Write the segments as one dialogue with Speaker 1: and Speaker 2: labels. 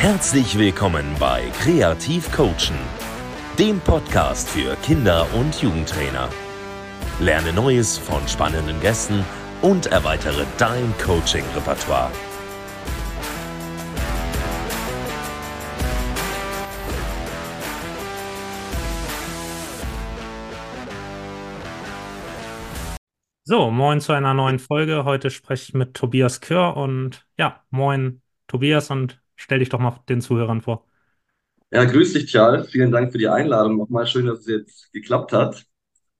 Speaker 1: Herzlich willkommen bei Kreativ Coachen, dem Podcast für Kinder- und Jugendtrainer. Lerne Neues von spannenden Gästen und erweitere dein Coaching-Repertoire.
Speaker 2: So, moin zu einer neuen Folge. Heute spreche ich mit Tobias Kör und ja, moin Tobias und stell dich doch mal den Zuhörern vor.
Speaker 3: Ja, grüß dich, Charles. Vielen Dank für die Einladung. Nochmal schön, dass es jetzt geklappt hat.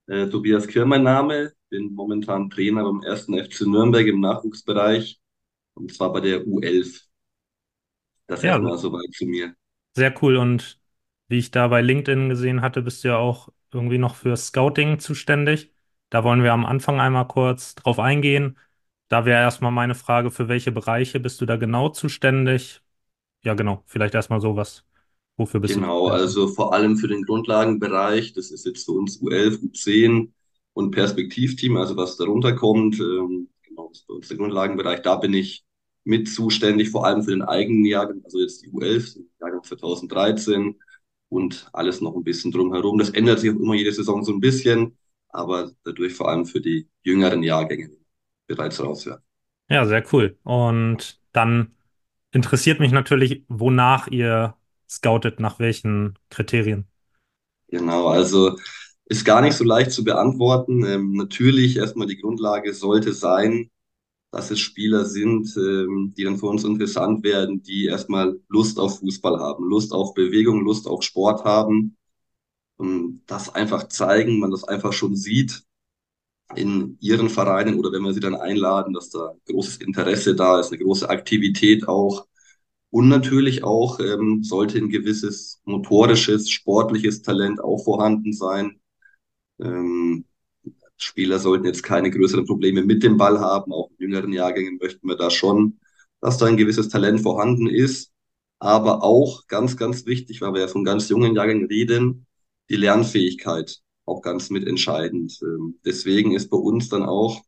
Speaker 3: Äh, Tobias Kör, mein Name. Bin momentan Trainer beim ersten FC Nürnberg im Nachwuchsbereich und zwar bei der U11. Das
Speaker 2: Ja,
Speaker 3: erstmal soweit zu mir.
Speaker 2: sehr cool. Und wie ich da bei LinkedIn gesehen hatte, bist du ja auch irgendwie noch für Scouting zuständig. Da wollen wir am Anfang einmal kurz drauf eingehen. Da wäre erstmal meine Frage, für welche Bereiche bist du da genau zuständig? Ja, genau. Vielleicht erstmal sowas. Wofür bist du
Speaker 3: Genau,
Speaker 2: zuständig?
Speaker 3: also vor allem für den Grundlagenbereich. Das ist jetzt für uns U11, U10 und Perspektivteam, also was darunter kommt. Ähm, genau, das ist bei uns der Grundlagenbereich. Da bin ich mit zuständig, vor allem für den eigenen Jahrgang, also jetzt die U11, Jahrgang 2013 und alles noch ein bisschen drumherum. Das ändert sich auch immer jede Saison so ein bisschen, aber dadurch vor allem für die jüngeren Jahrgänge bereits raus, ja.
Speaker 2: Ja, sehr cool. Und dann interessiert mich natürlich, wonach ihr scoutet, nach welchen Kriterien.
Speaker 3: Genau, also ist gar nicht so leicht zu beantworten. Ähm, natürlich erstmal die Grundlage sollte sein, dass es Spieler sind, ähm, die dann für uns interessant werden, die erstmal Lust auf Fußball haben, Lust auf Bewegung, Lust auf Sport haben und das einfach zeigen, man das einfach schon sieht in ihren Vereinen oder wenn wir sie dann einladen, dass da großes Interesse da ist, eine große Aktivität auch. Und natürlich auch ähm, sollte ein gewisses motorisches, sportliches Talent auch vorhanden sein. Ähm, Spieler sollten jetzt keine größeren Probleme mit dem Ball haben. Auch in jüngeren Jahrgängen möchten wir da schon, dass da ein gewisses Talent vorhanden ist. Aber auch ganz, ganz wichtig, weil wir ja von ganz jungen Jahrgängen reden, die Lernfähigkeit auch ganz mitentscheidend. Ähm, deswegen ist bei uns dann auch,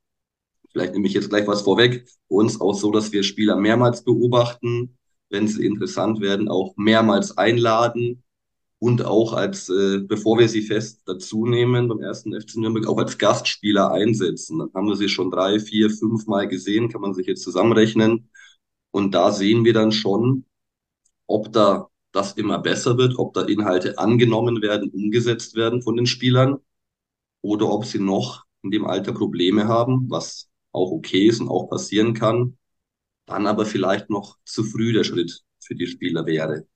Speaker 3: vielleicht nehme ich jetzt gleich was vorweg, bei uns auch so, dass wir Spieler mehrmals beobachten, wenn sie interessant werden, auch mehrmals einladen und auch als, äh, bevor wir sie fest dazu nehmen beim ersten FC Nürnberg, auch als Gastspieler einsetzen. Dann haben wir sie schon drei, vier, fünf Mal gesehen, kann man sich jetzt zusammenrechnen. Und da sehen wir dann schon, ob da das immer besser wird, ob da Inhalte angenommen werden, umgesetzt werden von den Spielern oder ob sie noch in dem Alter Probleme haben, was auch okay ist und auch passieren kann, dann aber vielleicht noch zu früh der Schritt für die Spieler wäre.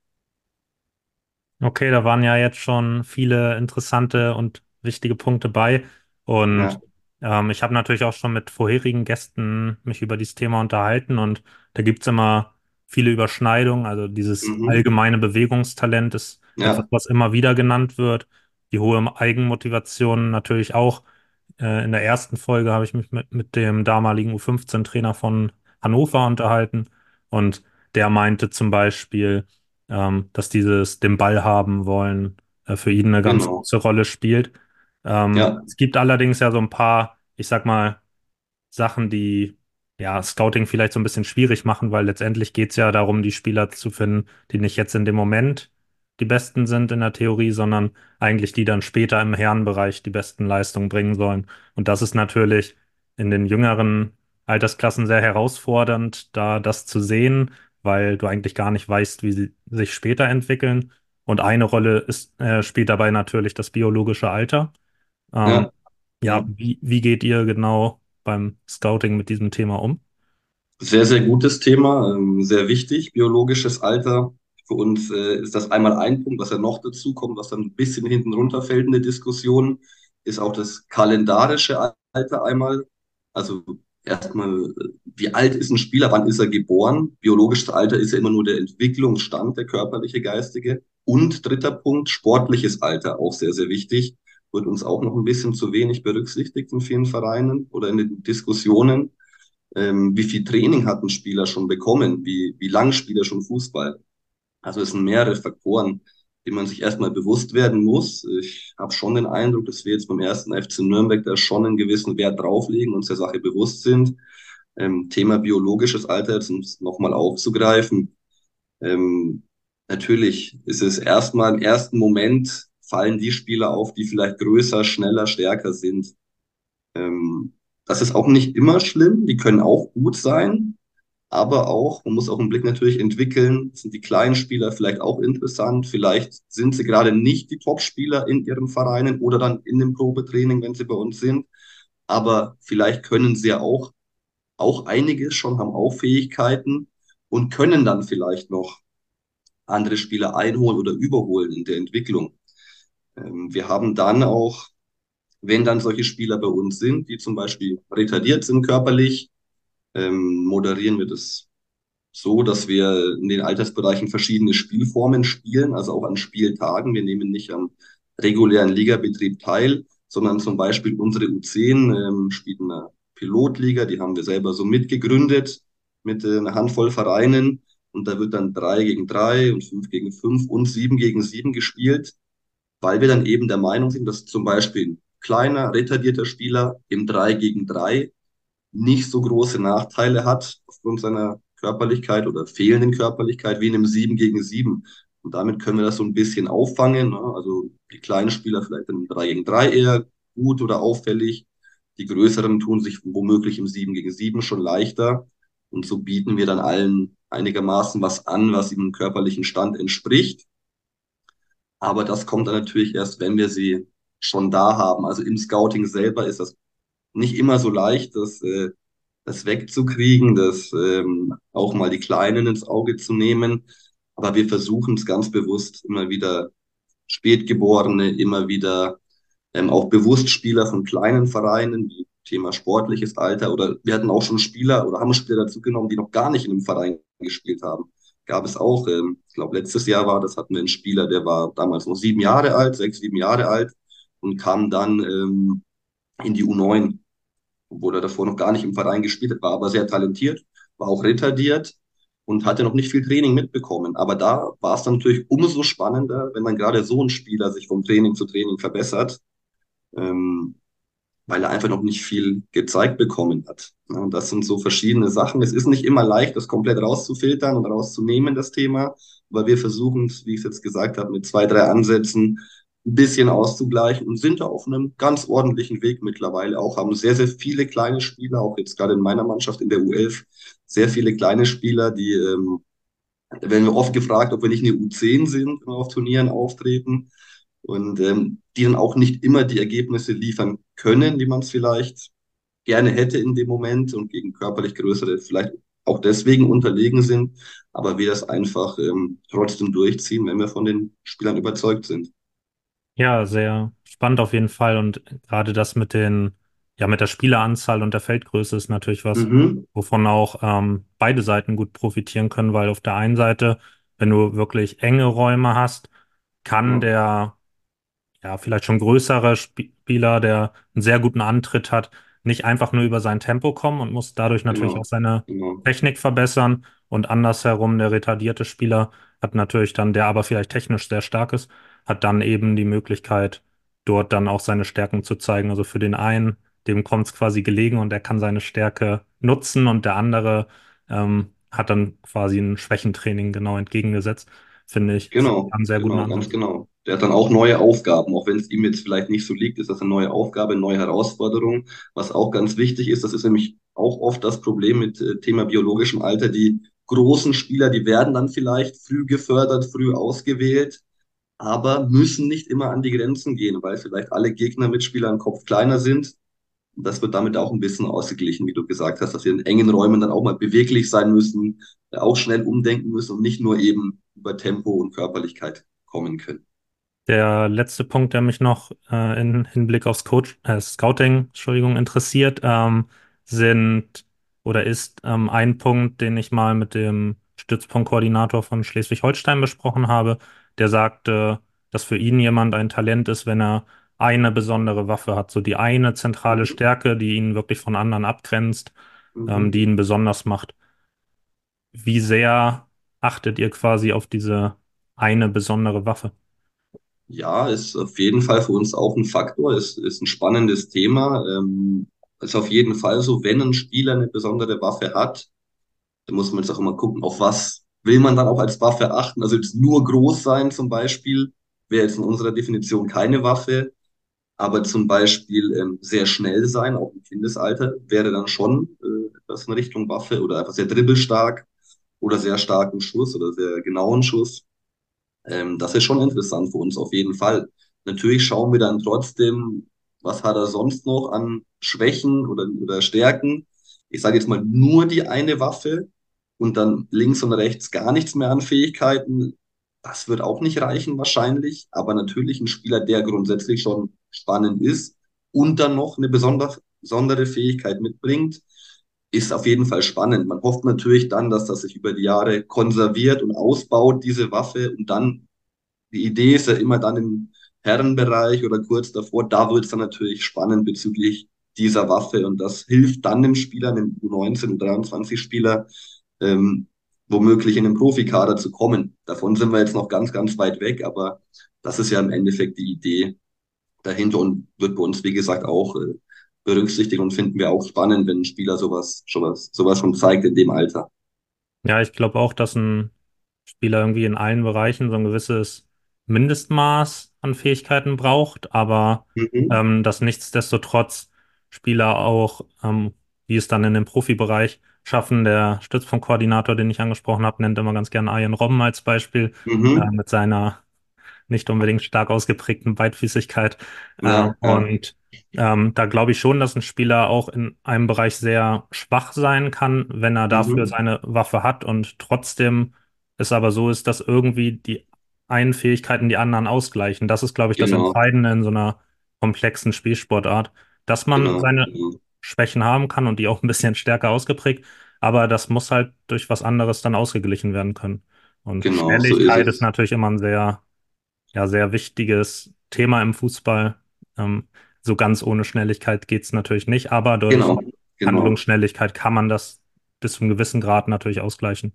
Speaker 2: Okay, da waren ja jetzt schon viele interessante und wichtige Punkte bei. Und
Speaker 3: Ja.
Speaker 2: ähm, ich habe natürlich auch schon mit vorherigen Gästen mich über dieses Thema unterhalten und da gibt es immer viele Überschneidungen. Also dieses
Speaker 3: Mhm.
Speaker 2: allgemeine Bewegungstalent ist etwas,
Speaker 3: Ja,
Speaker 2: was immer wieder genannt wird. Die hohe Eigenmotivation natürlich auch. Äh, in der ersten Folge habe ich mich mit, mit dem damaligen U15-Trainer von Hannover unterhalten und der meinte zum Beispiel, ähm, dass dieses den Ball haben wollen äh, für ihn eine ganz
Speaker 3: genau.
Speaker 2: große Rolle spielt. Ähm,
Speaker 3: Ja,
Speaker 2: es gibt allerdings ja so ein paar, ich sag mal, Sachen, die ja Scouting vielleicht so ein bisschen schwierig machen, weil letztendlich geht es ja darum, die Spieler zu finden, die nicht jetzt in dem Moment die Besten sind in der Theorie, sondern eigentlich die dann später im Herrenbereich die besten Leistungen bringen sollen. Und das ist natürlich in den jüngeren Altersklassen sehr herausfordernd, da das zu sehen, weil du eigentlich gar nicht weißt, wie sie sich später entwickeln. Und eine Rolle ist, äh, spielt dabei natürlich das biologische Alter. Ähm,
Speaker 3: ja.
Speaker 2: ja, wie, wie geht ihr genau beim Scouting mit diesem Thema um?
Speaker 3: Sehr, sehr gutes Thema, ähm, sehr wichtig, biologisches Alter. Für uns äh, ist das einmal ein Punkt, was ja noch dazu kommt, was dann ein bisschen hinten runterfällt in der Diskussion, ist auch das kalendarische Alter einmal. Also erstmal, äh, wie alt ist ein Spieler, wann ist er geboren? Biologisches Alter ist ja immer nur der Entwicklungsstand, der körperliche, geistige. Und dritter Punkt, sportliches Alter, auch sehr, sehr wichtig, wird uns auch noch ein bisschen zu wenig berücksichtigt in vielen Vereinen oder in den Diskussionen ähm, wie viel Training hat ein Spieler schon bekommen, wie, wie lang spielt er schon Fußball. Also es sind mehrere Faktoren, die man sich erstmal bewusst werden muss. Ich habe schon den Eindruck, dass wir jetzt beim ersten FC Nürnberg da schon einen gewissen Wert drauflegen, uns der Sache bewusst sind. Ähm, Thema biologisches Alter jetzt um es nochmal aufzugreifen. Ähm, natürlich ist es erstmal im ersten Moment fallen die Spieler auf, die vielleicht größer, schneller, stärker sind. Ähm, das ist auch nicht immer schlimm, die können auch gut sein, aber auch, man muss auch einen Blick natürlich entwickeln, sind die kleinen Spieler vielleicht auch interessant, vielleicht sind sie gerade nicht die Top-Spieler in ihren Vereinen oder dann in dem Probetraining, wenn sie bei uns sind, aber vielleicht können sie ja auch, auch einiges schon, haben auch Fähigkeiten und können dann vielleicht noch andere Spieler einholen oder überholen in der Entwicklung. Ähm, wir haben dann auch, wenn dann solche Spieler bei uns sind, die zum Beispiel retardiert sind körperlich, ähm, moderieren wir das so, dass wir in den Altersbereichen verschiedene Spielformen spielen, also auch an Spieltagen. Wir nehmen nicht am regulären Ligabetrieb teil, sondern zum Beispiel unsere U10 ähm, spielt in einer Pilotliga, die haben wir selber so mitgegründet mit äh, einer Handvoll Vereinen und da wird dann drei gegen drei und fünf gegen fünf und sieben gegen sieben gespielt, weil wir dann eben der Meinung sind, dass zum Beispiel ein kleiner, retardierter Spieler im drei gegen drei nicht so große Nachteile hat aufgrund seiner Körperlichkeit oder fehlenden Körperlichkeit wie in einem 7 gegen 7. Und damit können wir das so ein bisschen auffangen. Ne? Also die kleinen Spieler vielleicht im 3 gegen 3 eher gut oder auffällig. Die größeren tun sich womöglich im 7 gegen 7 schon leichter. Und so bieten wir dann allen einigermaßen was an, was ihrem körperlichen Stand entspricht. Aber das kommt dann natürlich erst, wenn wir sie schon da haben. Also im Scouting selber ist das nicht immer so leicht, das, äh, das wegzukriegen, das ähm, auch mal die Kleinen ins Auge zu nehmen. Aber wir versuchen es ganz bewusst immer wieder Spätgeborene, immer wieder ähm, auch bewusst Spieler von kleinen Vereinen, wie Thema sportliches Alter, oder wir hatten auch schon Spieler oder haben Spieler dazu genommen, die noch gar nicht in einem Verein gespielt haben. Gab es auch, ähm, ich glaube letztes Jahr war das, hatten wir einen Spieler, der war damals noch sieben Jahre alt, sechs, sieben Jahre alt und kam dann ähm, in die U9 obwohl er davor noch gar nicht im Verein gespielt hat, war aber sehr talentiert, war auch retardiert und hatte noch nicht viel Training mitbekommen. Aber da war es dann natürlich umso spannender, wenn dann gerade so ein Spieler sich vom Training zu Training verbessert, ähm, weil er einfach noch nicht viel gezeigt bekommen hat. Und das sind so verschiedene Sachen. Es ist nicht immer leicht, das komplett rauszufiltern und rauszunehmen, das Thema, aber wir versuchen es, wie ich es jetzt gesagt habe, mit zwei, drei Ansätzen ein bisschen auszugleichen und sind da auf einem ganz ordentlichen Weg mittlerweile auch, haben sehr, sehr viele kleine Spieler, auch jetzt gerade in meiner Mannschaft in der U11, sehr viele kleine Spieler, die, ähm, werden wir oft gefragt, ob wir nicht eine U10 sind, wenn wir auf Turnieren auftreten und ähm, die dann auch nicht immer die Ergebnisse liefern können, die man es vielleicht gerne hätte in dem Moment und gegen körperlich größere vielleicht auch deswegen unterlegen sind, aber wir das einfach ähm, trotzdem durchziehen, wenn wir von den Spielern überzeugt sind.
Speaker 2: Ja, sehr spannend auf jeden Fall. Und gerade das mit den, ja, mit der Spieleranzahl und der Feldgröße ist natürlich was,
Speaker 3: Mhm.
Speaker 2: wovon auch ähm, beide Seiten gut profitieren können, weil auf der einen Seite, wenn du wirklich enge Räume hast, kann
Speaker 3: Ja,
Speaker 2: der ja, vielleicht schon größere Spieler, der einen sehr guten Antritt hat, nicht einfach nur über sein Tempo kommen und muss dadurch natürlich auch
Speaker 3: genau,
Speaker 2: seine
Speaker 3: genau,
Speaker 2: Technik verbessern. Und andersherum, der retardierte Spieler hat natürlich dann, der aber vielleicht technisch sehr stark ist, hat dann eben die Möglichkeit, dort dann auch seine Stärken zu zeigen. Also für den einen, dem kommt es quasi gelegen und er kann seine Stärke nutzen und der andere ähm, hat dann quasi ein Schwächentraining genau entgegengesetzt. Finde ich,
Speaker 3: genau,
Speaker 2: sehr guten
Speaker 3: genau, ganz
Speaker 2: Ansatz.
Speaker 3: genau. Der hat dann auch neue Aufgaben, auch wenn es ihm jetzt vielleicht nicht so liegt, ist das eine neue Aufgabe, eine neue Herausforderung. Was auch ganz wichtig ist, das ist nämlich auch oft das Problem mit äh, Thema biologischem Alter. Die großen Spieler, die werden dann vielleicht früh gefördert, früh ausgewählt, aber müssen nicht immer an die Grenzen gehen, weil vielleicht alle Gegner, Mitspieler im Kopf kleiner sind. Und das wird damit auch ein bisschen ausgeglichen, wie du gesagt hast, dass wir in engen Räumen dann auch mal beweglich sein müssen, auch schnell umdenken müssen und nicht nur eben über Tempo und Körperlichkeit kommen können.
Speaker 2: Der letzte Punkt, der mich noch äh, in Hinblick aufs Coach, äh, Scouting, Entschuldigung, interessiert, ähm, sind oder ist ähm, ein Punkt, den ich mal mit dem Stützpunktkoordinator von Schleswig-Holstein besprochen habe, der sagte, dass für ihn jemand ein Talent ist, wenn er eine besondere Waffe hat, so die eine zentrale
Speaker 3: Mhm.
Speaker 2: Stärke, die ihn wirklich von anderen abgrenzt, ähm,
Speaker 3: Mhm.
Speaker 2: die ihn besonders macht. Wie sehr achtet ihr quasi auf diese eine besondere Waffe?
Speaker 3: Ja, ist auf jeden Fall für uns auch ein Faktor, ist, ist ein spannendes Thema. Ähm, ist auf jeden Fall so, wenn ein Spieler eine besondere Waffe hat, dann muss man jetzt auch immer gucken, auf was will man dann auch als Waffe achten. Also jetzt nur groß sein zum Beispiel wäre jetzt in unserer Definition keine Waffe, aber zum Beispiel ähm, sehr schnell sein, auch im Kindesalter, wäre dann schon äh, etwas in Richtung Waffe oder einfach sehr dribbelstark oder sehr starken Schuss oder sehr genauen Schuss. Ähm, das ist schon interessant für uns auf jeden Fall. Natürlich schauen wir dann trotzdem, was hat er sonst noch an Schwächen oder, oder Stärken. Ich sage jetzt mal nur die eine Waffe und dann links und rechts gar nichts mehr an Fähigkeiten. Das wird auch nicht reichen wahrscheinlich, aber natürlich ein Spieler, der grundsätzlich schon spannend ist und dann noch eine besondere, besondere Fähigkeit mitbringt, ist auf jeden Fall spannend. Man hofft natürlich dann, dass das sich über die Jahre konserviert und ausbaut, diese Waffe. Und dann, die Idee ist ja immer dann im Herrenbereich oder kurz davor, da wird es dann natürlich spannend bezüglich dieser Waffe. Und das hilft dann dem Spieler, dem U19 und 23 Spieler, ähm, womöglich in den Profikader zu kommen. Davon sind wir jetzt noch ganz, ganz weit weg, aber das ist ja im Endeffekt die Idee dahinter und wird bei uns, wie gesagt, auch äh, berücksichtigt und finden wir auch spannend, wenn ein Spieler sowas, sowas, sowas schon zeigt in dem Alter.
Speaker 2: Ja, ich glaube auch, dass ein Spieler irgendwie in allen Bereichen so ein gewisses Mindestmaß an Fähigkeiten braucht, aber
Speaker 3: Mhm.
Speaker 2: ähm, dass nichtsdestotrotz Spieler auch, ähm, wie es dann in dem Profibereich schaffen. Der Stützpunktkoordinator, den ich angesprochen habe, nennt immer ganz gerne Arjen Robben als Beispiel äh,
Speaker 3: Mhm.
Speaker 2: mit seiner nicht unbedingt stark ausgeprägten Beidfüßigkeit. Äh,
Speaker 3: Ja, ja.
Speaker 2: und ähm, da glaube ich schon, dass ein Spieler auch in einem Bereich sehr schwach sein kann, wenn er dafür
Speaker 3: Mhm.
Speaker 2: seine Waffe hat und trotzdem es aber so ist, dass irgendwie die einen Fähigkeiten die anderen ausgleichen. Das ist, glaube ich, das
Speaker 3: Genau,
Speaker 2: Entscheidende in so einer komplexen Spielsportart, dass man
Speaker 3: genau,
Speaker 2: seine
Speaker 3: genau,
Speaker 2: Schwächen haben kann und die auch ein bisschen stärker ausgeprägt, aber das muss halt durch was anderes dann ausgeglichen werden können. Und
Speaker 3: genau, so ist
Speaker 2: Schnelligkeit ist natürlich immer ein sehr ja, sehr wichtiges Thema im Fußball. Ähm, so ganz ohne Schnelligkeit geht es natürlich nicht, aber durch
Speaker 3: Genau, genau.
Speaker 2: Handlungsschnelligkeit kann man das bis zu einem gewissen Grad natürlich ausgleichen.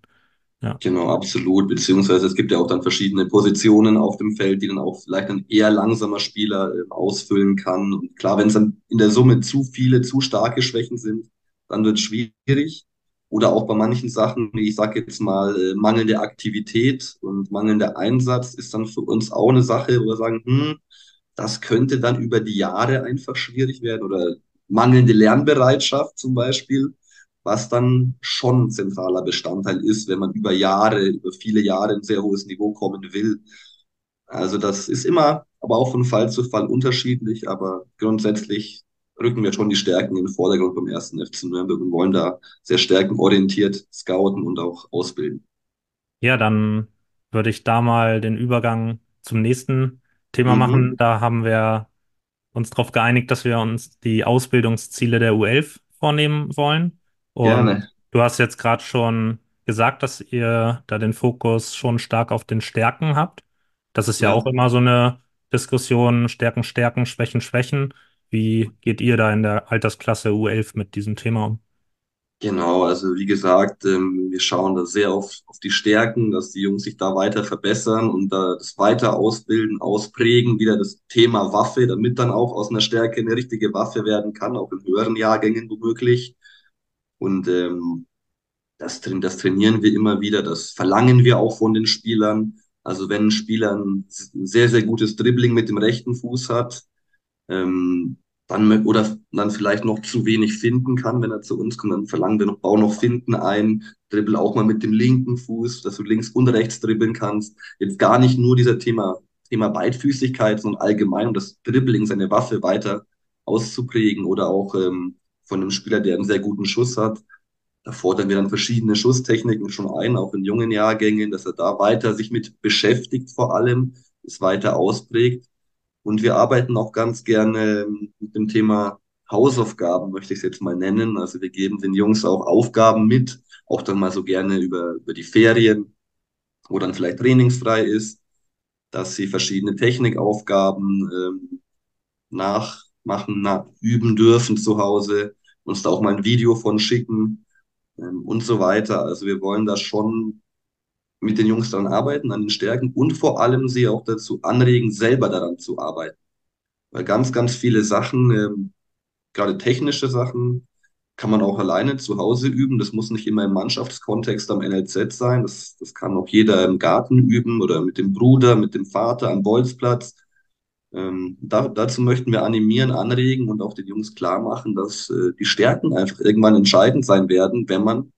Speaker 2: Ja,
Speaker 3: Genau, absolut. Beziehungsweise es gibt ja auch dann verschiedene Positionen auf dem Feld, die dann auch vielleicht ein eher langsamer Spieler äh, ausfüllen kann. Und klar, wenn es dann in der Summe zu viele, zu starke Schwächen sind, dann wird es schwierig. Oder auch bei manchen Sachen, wie ich sage jetzt mal, äh, mangelnde Aktivität und mangelnder Einsatz ist dann für uns auch eine Sache, wo wir sagen, hm, das könnte dann über die Jahre einfach schwierig werden. Oder mangelnde Lernbereitschaft zum Beispiel was dann schon ein zentraler Bestandteil ist, wenn man über Jahre, über viele Jahre ein sehr hohes Niveau kommen will. Also das ist immer, aber auch von Fall zu Fall unterschiedlich, aber grundsätzlich rücken wir schon die Stärken in den Vordergrund beim ersten FC Nürnberg und wollen da sehr stärkenorientiert scouten und auch ausbilden.
Speaker 2: ja, dann würde ich da mal den Übergang zum nächsten Thema machen.
Speaker 3: Mhm,
Speaker 2: Da haben wir uns darauf geeinigt, dass wir uns die Ausbildungsziele der U11 vornehmen wollen. Und
Speaker 3: gerne.
Speaker 2: du hast jetzt gerade schon gesagt, dass ihr da den Fokus schon stark auf den Stärken habt. Das ist ja auch
Speaker 3: Ja.
Speaker 2: immer so eine Diskussion, Stärken, Stärken, Schwächen, Schwächen. Wie geht ihr da in der Altersklasse U11 mit diesem Thema um?
Speaker 3: Genau, also wie gesagt, ähm, wir schauen da sehr auf, auf die Stärken, dass die Jungs sich da weiter verbessern und da das weiter ausbilden, ausprägen, wieder das Thema Waffe, damit dann auch aus einer Stärke eine richtige Waffe werden kann, auch in höheren Jahrgängen womöglich. Und ähm, das, das trainieren wir immer wieder, das verlangen wir auch von den Spielern. Also wenn ein Spieler ein sehr, sehr gutes Dribbling mit dem rechten Fuß hat, ähm, dann oder dann vielleicht noch zu wenig finden kann, wenn er zu uns kommt, dann verlangen wir noch, bau noch Finden ein, dribbel auch mal mit dem linken Fuß, dass du links und rechts dribbeln kannst. Jetzt gar nicht nur dieser Thema, Thema Beidfüßigkeit, sondern allgemein, um das Dribbling, seine Waffe weiter auszuprägen oder auch ähm, von einem Spieler, der einen sehr guten Schuss hat. Da fordern wir dann verschiedene Schusstechniken schon ein, auch in jungen Jahrgängen, dass er da weiter sich mit beschäftigt vor allem, es weiter ausprägt. Und wir arbeiten auch ganz gerne mit dem Thema Hausaufgaben, möchte ich es jetzt mal nennen. Also wir geben den Jungs auch Aufgaben mit, auch dann mal so gerne über, über die Ferien, wo dann vielleicht trainingsfrei ist, dass sie verschiedene Technikaufgaben ähm, nachmachen, nach, üben dürfen zu Hause, uns da auch mal ein Video von schicken ähm, und so weiter. Also wir wollen da schon mit den Jungs daran arbeiten, an den Stärken und vor allem sie auch dazu anregen, selber daran zu arbeiten. Weil ganz, ganz viele Sachen, ähm, gerade technische Sachen, kann man auch alleine zu Hause üben. Das muss nicht immer im Mannschaftskontext am NLZ sein. Das, das kann auch jeder im Garten üben oder mit dem Bruder, mit dem Vater am Bolzplatz. Ähm, da, dazu möchten wir animieren, anregen und auch den Jungs klar machen, dass äh, die Stärken einfach irgendwann entscheidend sein werden, wenn man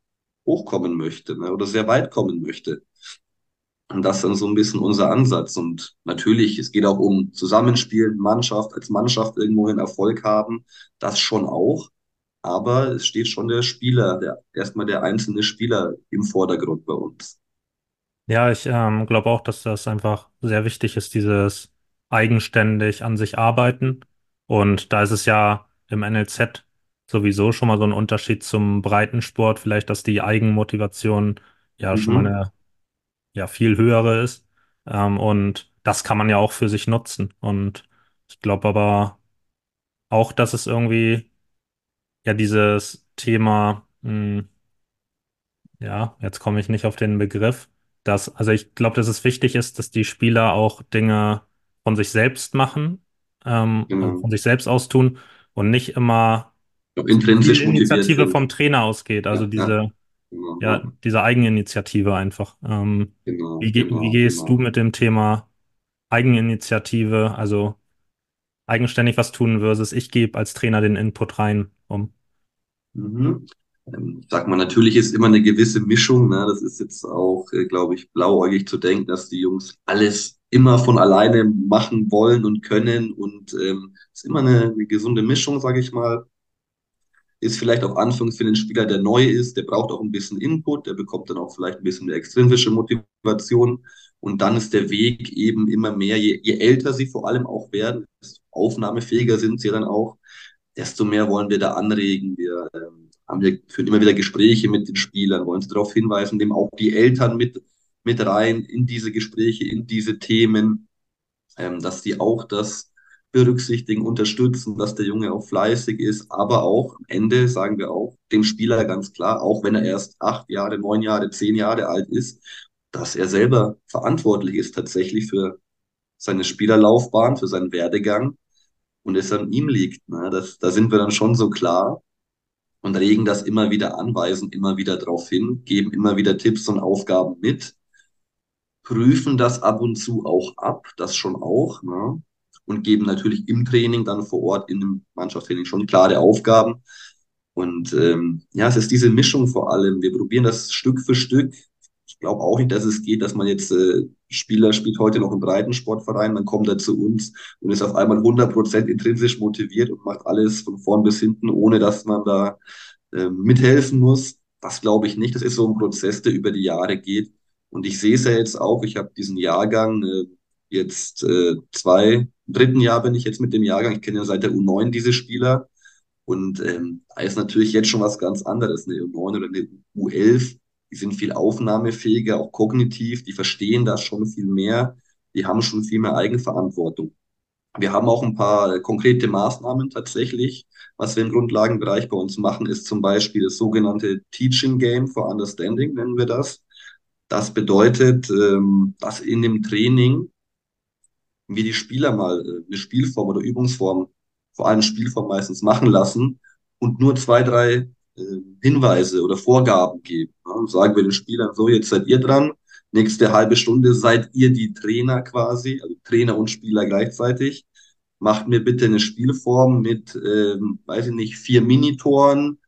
Speaker 3: hochkommen möchte ne, oder sehr weit kommen möchte. Und das ist dann so ein bisschen unser Ansatz. Und natürlich, es geht auch um Zusammenspiel, Mannschaft, als Mannschaft irgendwo einen Erfolg haben. Das schon auch. Aber es steht schon der Spieler, der, erstmal der einzelne Spieler im Vordergrund bei uns.
Speaker 2: Ja, ich ähm, glaube auch, dass das einfach sehr wichtig ist, dieses eigenständig an sich arbeiten. Und da ist es ja im NLZ sowieso schon mal so ein Unterschied zum Breitensport, vielleicht, dass die Eigenmotivation ja schon mal
Speaker 3: Mhm.
Speaker 2: eine ja viel höhere ist. Ähm, und das kann man ja auch für sich nutzen. Und ich glaube aber auch, dass es irgendwie ja dieses Thema, mh, ja, jetzt komme ich nicht auf den Begriff, dass, also ich glaube, dass es wichtig ist, dass die Spieler auch Dinge von sich selbst machen, ähm,
Speaker 3: Genau.
Speaker 2: von sich selbst aus tun und nicht immer
Speaker 3: intrinsisch motiviert
Speaker 2: Initiative vom Trainer ausgeht. Also
Speaker 3: Ja, ja,
Speaker 2: diese,
Speaker 3: genau,
Speaker 2: ja,
Speaker 3: ja,
Speaker 2: diese Eigeninitiative einfach. Ähm,
Speaker 3: genau,
Speaker 2: wie, ge wie
Speaker 3: genau,
Speaker 2: gehst du
Speaker 3: genau.
Speaker 2: mit dem Thema Eigeninitiative, also eigenständig was tun versus ich gebe als Trainer den Input rein, um.
Speaker 3: Mhm. Ähm, Ich sag mal, natürlich ist immer eine gewisse Mischung. Ne? Das ist jetzt auch, äh, glaube ich, blauäugig zu denken, dass die Jungs alles immer von alleine machen wollen und können. Und ähm, ist immer eine, eine gesunde Mischung, sage ich mal. Ist vielleicht auch anfangs für den Spieler, der neu ist, der braucht auch ein bisschen Input, der bekommt dann auch vielleicht ein bisschen mehr extrinsische Motivation. Und dann ist der Weg eben immer mehr, je, je älter sie vor allem auch werden, desto aufnahmefähiger sind sie dann auch, desto mehr wollen wir da anregen. Wir ähm, haben wir führen immer wieder Gespräche mit den Spielern, wollen sie darauf hinweisen, nehmen auch die Eltern mit, mit rein in diese Gespräche, in diese Themen, ähm, dass die auch das berücksichtigen, unterstützen, dass der Junge auch fleißig ist, aber auch am Ende sagen wir auch dem Spieler ganz klar, auch wenn er erst acht Jahre, neun Jahre, zehn Jahre alt ist, dass er selber verantwortlich ist tatsächlich für seine Spielerlaufbahn, für seinen Werdegang und es an ihm liegt. Ne? Das, da sind wir dann schon so klar und regen das immer wieder an, weisen immer wieder darauf hin, geben immer wieder Tipps und Aufgaben mit prüfen das ab und zu auch ab, das schon auch, ne? Und geben natürlich im Training dann vor Ort in dem Mannschaftstraining schon klare Aufgaben. Und ähm, ja, es ist diese Mischung vor allem. Wir probieren das Stück für Stück. Ich glaube auch nicht, dass es geht, dass man jetzt äh, Spieler spielt heute noch im Breitensportverein, dann kommt er zu uns und ist auf einmal 100% intrinsisch motiviert und macht alles von vorn bis hinten, ohne dass man da äh, mithelfen muss. Das glaube ich nicht. Das ist so ein Prozess, der über die Jahre geht. Und ich sehe es ja jetzt auch, ich habe diesen Jahrgang äh, jetzt äh, zwei, dritten Jahr bin ich jetzt mit dem Jahrgang, ich kenne ja seit der U9 diese Spieler. Und ähm, da ist natürlich jetzt schon was ganz anderes, eine U9 oder eine U11. Die sind viel aufnahmefähiger, auch kognitiv, die verstehen das schon viel mehr, die haben schon viel mehr Eigenverantwortung. Wir haben auch ein paar konkrete Maßnahmen tatsächlich. Was wir im Grundlagenbereich bei uns machen, ist zum Beispiel das sogenannte Teaching Game for Understanding, nennen wir das. Das bedeutet, ähm, dass in dem Training wir die Spieler mal äh, eine Spielform oder Übungsform, vor allem Spielform meistens machen lassen und nur zwei, drei äh, Hinweise oder Vorgaben geben. Ja, und sagen wir den Spielern, so, jetzt seid ihr dran. Nächste halbe Stunde seid ihr die Trainer quasi, also Trainer und Spieler gleichzeitig. Macht mir bitte eine Spielform mit, ähm, weiß ich nicht, vier Minitoren,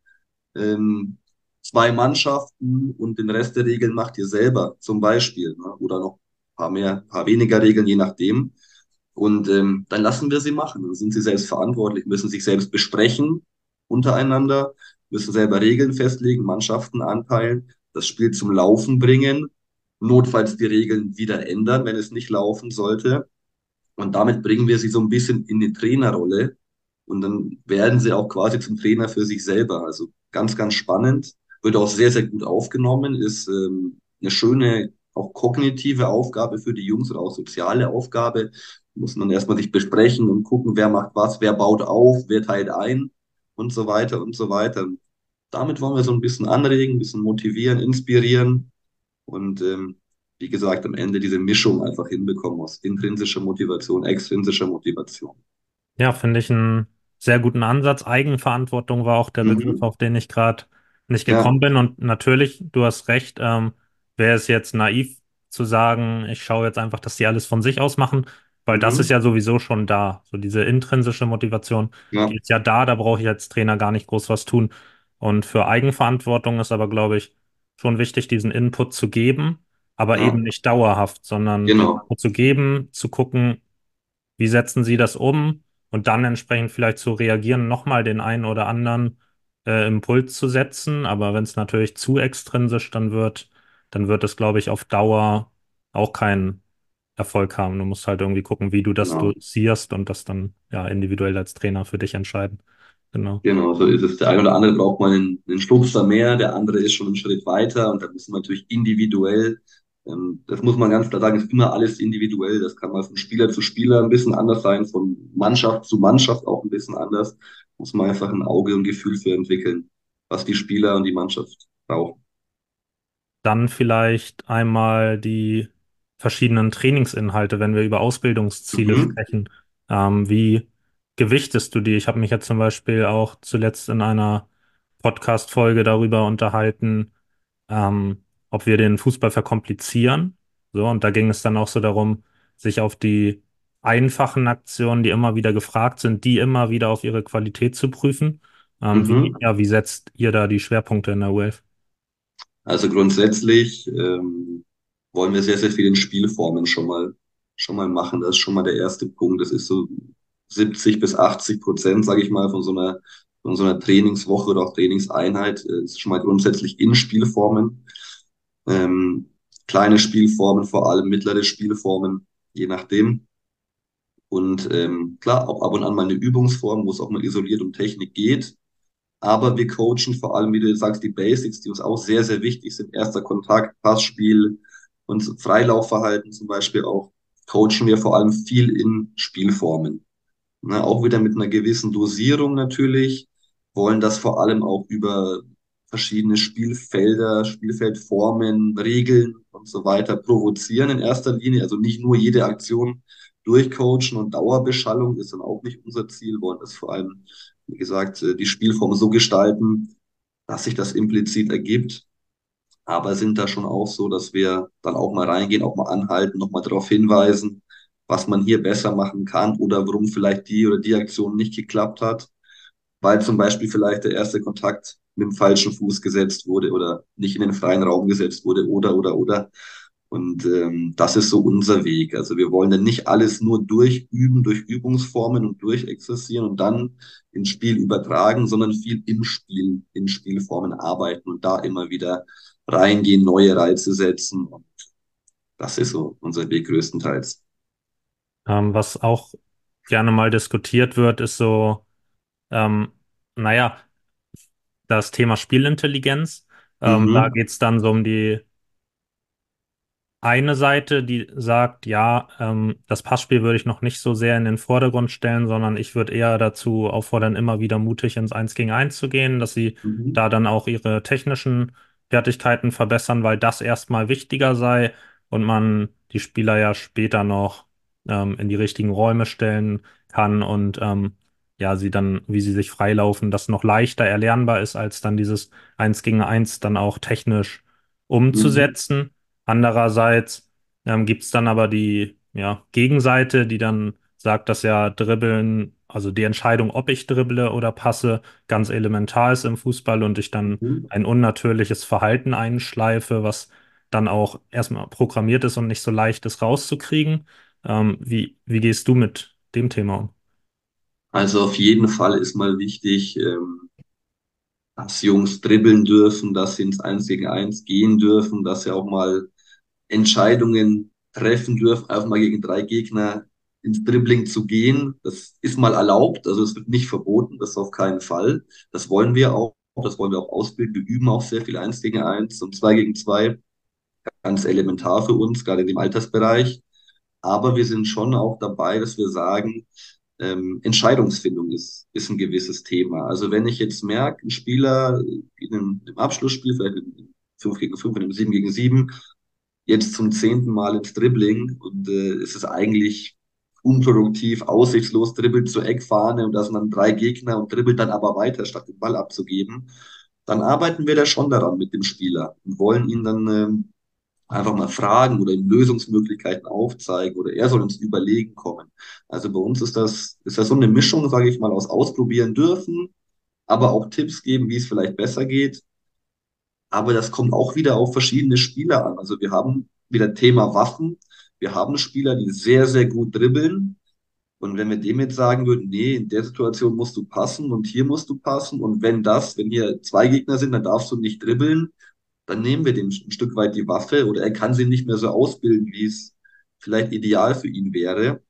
Speaker 3: ähm, zwei Mannschaften und den Rest der Regeln macht ihr selber, zum Beispiel. Ne? Oder noch ein paar mehr, ein paar weniger Regeln, je nachdem. Und ähm, dann lassen wir sie machen. Dann sind sie selbst verantwortlich, müssen sich selbst besprechen untereinander, müssen selber Regeln festlegen, Mannschaften anteilen, das Spiel zum Laufen bringen, notfalls die Regeln wieder ändern, wenn es nicht laufen sollte. Und damit bringen wir sie so ein bisschen in die Trainerrolle. Und dann werden sie auch quasi zum Trainer für sich selber. Also ganz, ganz spannend. Wird auch sehr, sehr gut aufgenommen. Ist ähm, eine schöne, auch kognitive Aufgabe für die Jungs oder auch soziale Aufgabe. Muss man erstmal sich besprechen und gucken, wer macht was, wer baut auf, wer teilt ein und so weiter und so weiter. Damit wollen wir so ein bisschen anregen, ein bisschen motivieren, inspirieren und ähm, wie gesagt, am Ende diese Mischung einfach hinbekommen aus intrinsischer Motivation, extrinsischer Motivation.
Speaker 2: Ja, finde ich einen sehr guten Ansatz. Eigenverantwortung war auch der Begriff,
Speaker 3: Mhm.
Speaker 2: auf den ich gerade nicht
Speaker 3: Ja.
Speaker 2: gekommen bin. Und natürlich, du hast recht, ähm, wäre es jetzt naiv zu sagen, ich schaue jetzt einfach, dass die alles von sich aus machen, weil das ist
Speaker 3: Mhm.
Speaker 2: ja sowieso schon da. So diese intrinsische Motivation,
Speaker 3: Ja.
Speaker 2: die ist ja da, da brauche ich als Trainer gar nicht groß was tun. Und für Eigenverantwortung ist aber, glaube ich, schon wichtig, diesen Input zu geben, aber
Speaker 3: Ja.
Speaker 2: eben nicht dauerhaft, sondern
Speaker 3: Genau.
Speaker 2: Zu geben, zu gucken, wie setzen Sie das um und dann entsprechend vielleicht zu reagieren, nochmal den einen oder anderen äh, Impuls zu setzen. Aber wenn es natürlich zu extrinsisch dann wird, dann wird es, glaube ich, auf Dauer auch keinen Erfolg haben. Du musst halt irgendwie gucken, wie du das
Speaker 3: Genau.
Speaker 2: dosierst und das dann ja individuell als Trainer für dich entscheiden. Genau.
Speaker 3: Genau, so ist es. Der eine oder andere braucht mal einen, einen Schubser mehr, der andere ist schon einen Schritt weiter und da müssen wir natürlich individuell, ähm, das muss man ganz klar sagen, ist immer alles individuell. Das kann mal von Spieler zu Spieler ein bisschen anders sein, von Mannschaft zu Mannschaft auch ein bisschen anders. Muss man einfach ein Auge und Gefühl für entwickeln, was die Spieler und die Mannschaft brauchen.
Speaker 2: Dann vielleicht einmal die verschiedenen Trainingsinhalte, wenn wir über Ausbildungsziele
Speaker 3: Mhm.
Speaker 2: sprechen. Ähm, wie gewichtest du die? Ich habe mich jetzt zum Beispiel auch zuletzt in einer Podcast-Folge darüber unterhalten, ähm, ob wir den Fußball verkomplizieren. So, und da ging es dann auch so darum, sich auf die einfachen Aktionen, die immer wieder gefragt sind, die immer wieder auf ihre Qualität zu prüfen. Ähm, wie,
Speaker 3: Mhm.
Speaker 2: ja, wie setzt ihr da die Schwerpunkte in der U11?
Speaker 3: Also grundsätzlich ähm, wollen wir sehr, sehr viel in Spielformen schon mal, schon mal machen. Das ist schon mal der erste Punkt. Das ist so 70 bis 80 Prozent, sage ich mal, von so einer, von so einer Trainingswoche oder auch Trainingseinheit. äh, ist schon mal grundsätzlich in Spielformen. Ähm, kleine Spielformen, vor allem mittlere Spielformen, je nachdem. Und ähm, klar, auch ab und an mal eine Übungsform, wo es auch mal isoliert um Technik geht. Aber wir coachen vor allem, wie du sagst, die Basics, die uns auch sehr, sehr wichtig sind. Erster Kontakt, Passspiel und Freilaufverhalten zum Beispiel auch, coachen wir vor allem viel in Spielformen. Ne, auch wieder mit einer gewissen Dosierung natürlich, wollen das vor allem auch über verschiedene Spielfelder, Spielfeldformen, Regeln und so weiter provozieren in erster Linie. Also nicht nur jede Aktion durchcoachen und Dauerbeschallung ist dann auch nicht unser Ziel, wollen das vor allem, wie gesagt, äh, die Spielform so gestalten, dass sich das implizit ergibt. Aber sind da schon auch so, dass wir dann auch mal reingehen, auch mal anhalten, nochmal darauf hinweisen, was man hier besser machen kann oder warum vielleicht die oder die Aktion nicht geklappt hat, weil zum Beispiel vielleicht der erste Kontakt mit dem falschen Fuß gesetzt wurde oder nicht in den freien Raum gesetzt wurde oder oder oder. Und ähm, das ist so unser Weg. Also wir wollen dann nicht alles nur durchüben, durch Übungsformen und durchexerzieren und dann ins Spiel übertragen, sondern viel im Spiel, in Spielformen arbeiten und da immer wieder reingehen, neue Reize setzen. Und das ist so unser Weg größtenteils.
Speaker 2: Ähm, was auch gerne mal diskutiert wird, ist so, ähm, naja, das Thema Spielintelligenz. Ähm, da
Speaker 3: Mhm.
Speaker 2: geht es dann so um die eine Seite, die sagt, ja, ähm, das Passspiel würde ich noch nicht so sehr in den Vordergrund stellen, sondern ich würde eher dazu auffordern, immer wieder mutig ins Eins gegen Eins zu gehen, dass sie
Speaker 3: Mhm.
Speaker 2: da dann auch ihre technischen Fertigkeiten verbessern, weil das erstmal wichtiger sei und man die Spieler ja später noch ähm, in die richtigen Räume stellen kann und ähm, ja, sie dann, wie sie sich freilaufen, das noch leichter erlernbar ist, als dann dieses Eins gegen Eins dann auch technisch
Speaker 3: Mhm.
Speaker 2: umzusetzen. Andererseits ähm, gibt es dann aber die ja, Gegenseite, die dann sagt, dass ja Dribbeln, also die Entscheidung, ob ich dribble oder passe, ganz elementar ist im Fußball und ich dann
Speaker 3: Mhm.
Speaker 2: ein unnatürliches Verhalten einschleife, was dann auch erstmal programmiert ist und nicht so leicht ist rauszukriegen. Ähm, wie, wie gehst du mit dem Thema um?
Speaker 3: Also auf jeden Fall ist mal wichtig, ähm, dass Jungs dribbeln dürfen, dass sie ins Eins gegen Eins gehen dürfen, dass sie auch mal Entscheidungen treffen dürfen, einfach mal gegen drei Gegner ins Dribbling zu gehen. Das ist mal erlaubt, also es wird nicht verboten, das auf keinen Fall. Das wollen wir auch, das wollen wir auch ausbilden. Wir üben auch sehr viel Eins gegen Eins und Zwei gegen Zwei, ganz elementar für uns, gerade in dem Altersbereich. Aber wir sind schon auch dabei, dass wir sagen, ähm, Entscheidungsfindung ist, ist ein gewisses Thema. Also wenn ich jetzt merke, ein Spieler in einem, im Abschlussspiel, vielleicht in 5 gegen 5, in einem 7 gegen 7, jetzt zum zehnten Mal ins Dribbling und äh, es ist eigentlich unproduktiv, aussichtslos, dribbelt zur Eckfahne und da sind dann drei Gegner und dribbelt dann aber weiter, statt den Ball abzugeben, dann arbeiten wir da schon daran mit dem Spieler und wollen ihn dann ähm, einfach mal fragen oder ihm Lösungsmöglichkeiten aufzeigen oder er soll uns überlegen kommen. Also bei uns ist das, ist das so eine Mischung, sage ich mal, aus ausprobieren dürfen, aber auch Tipps geben, wie es vielleicht besser geht. Aber das kommt auch wieder auf verschiedene Spieler an. Also wir haben wieder Thema Waffen. Wir haben Spieler, die sehr, sehr gut dribbeln. Und wenn wir dem jetzt sagen würden, nee, in der Situation musst du passen und hier musst du passen und wenn das, wenn hier zwei Gegner sind, dann darfst du nicht dribbeln, dann nehmen wir dem ein Stück weit die Waffe oder er kann sie nicht mehr so ausbilden, wie es vielleicht ideal für ihn wäre.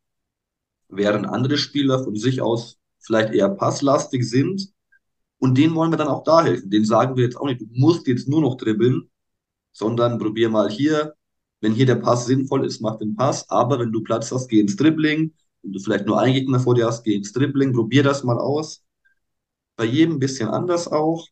Speaker 3: Während andere Spieler von sich aus vielleicht eher passlastig sind und denen wollen wir dann auch da helfen. Den sagen wir jetzt auch nicht, du musst jetzt nur noch dribbeln, sondern probier mal hier, wenn hier der Pass sinnvoll ist, mach den Pass, aber wenn du Platz hast, geh ins Dribbling, wenn du vielleicht nur einen Gegner vor dir hast, geh ins Dribbling, probier das mal aus. Bei jedem ein bisschen anders auch.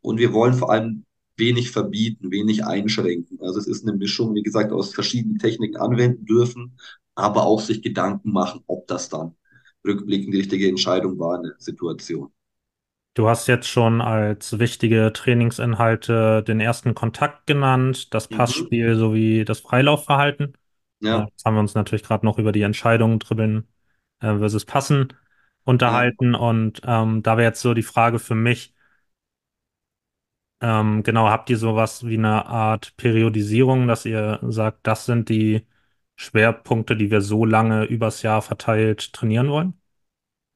Speaker 3: Und wir wollen vor allem wenig verbieten, wenig einschränken. Also es ist eine Mischung, wie gesagt, aus verschiedenen Techniken anwenden dürfen, aber auch sich Gedanken machen, ob das dann rückblickend die richtige Entscheidung war, eine Situation.
Speaker 2: Du hast jetzt schon als wichtige Trainingsinhalte den ersten Kontakt genannt, das
Speaker 3: Mhm.
Speaker 2: Passspiel sowie das Freilaufverhalten. Äh,
Speaker 3: Ja,
Speaker 2: Jetzt haben wir uns natürlich gerade noch über die Entscheidung dribbeln äh, versus Passen unterhalten. Und ähm, da wäre jetzt so die Frage für mich, ähm, genau, habt ihr sowas wie eine Art Periodisierung, dass ihr sagt, das sind die Schwerpunkte, die wir so lange übers Jahr verteilt trainieren wollen?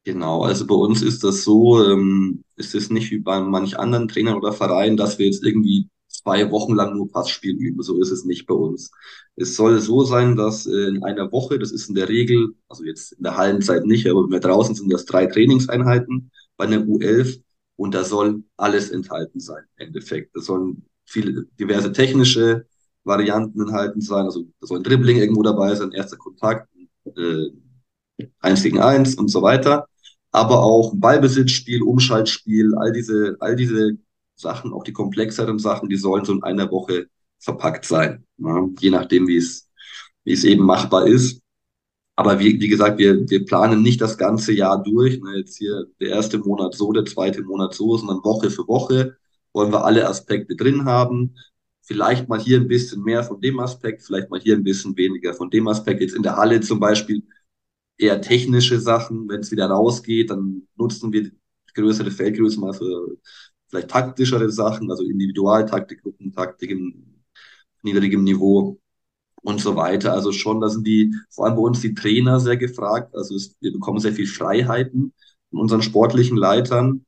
Speaker 3: Genau, also bei uns ist das so, ähm, ist es nicht wie bei manch anderen Trainern oder Vereinen, dass wir jetzt irgendwie zwei Wochen lang nur Passspiel üben. So ist es nicht bei uns. Es soll so sein, dass äh, in einer Woche, das ist in der Regel, also jetzt in der Hallenzeit nicht, aber wenn wir draußen sind, das drei Trainingseinheiten bei einer U11 und da soll alles enthalten sein, im Endeffekt. Da sollen viele diverse technische Varianten enthalten sein, also da soll ein Dribbling irgendwo dabei sein, erster Kontakt, äh, eins gegen eins und so weiter aber auch Ballbesitzspiel, Umschaltspiel, all diese, all diese Sachen, auch die komplexeren Sachen, die sollen so in einer Woche verpackt sein. Ja, je nachdem, wie es, wie es eben machbar ist. Aber wie, wie gesagt, wir, wir planen nicht das ganze Jahr durch. Ne, jetzt hier der erste Monat so, der zweite Monat so, sondern Woche für Woche wollen wir alle Aspekte drin haben. Vielleicht mal hier ein bisschen mehr von dem Aspekt, vielleicht mal hier ein bisschen weniger von dem Aspekt. Jetzt in der Halle zum Beispiel eher technische Sachen. Wenn es wieder rausgeht, dann nutzen wir größere Feldgröße mal für vielleicht taktischere Sachen, also Individualtaktik, Gruppentaktik im niedrigem Niveau und so weiter. Also schon, da sind die, vor allem bei uns die Trainer sehr gefragt. Also es, wir bekommen sehr viel Freiheiten von unseren sportlichen Leitern.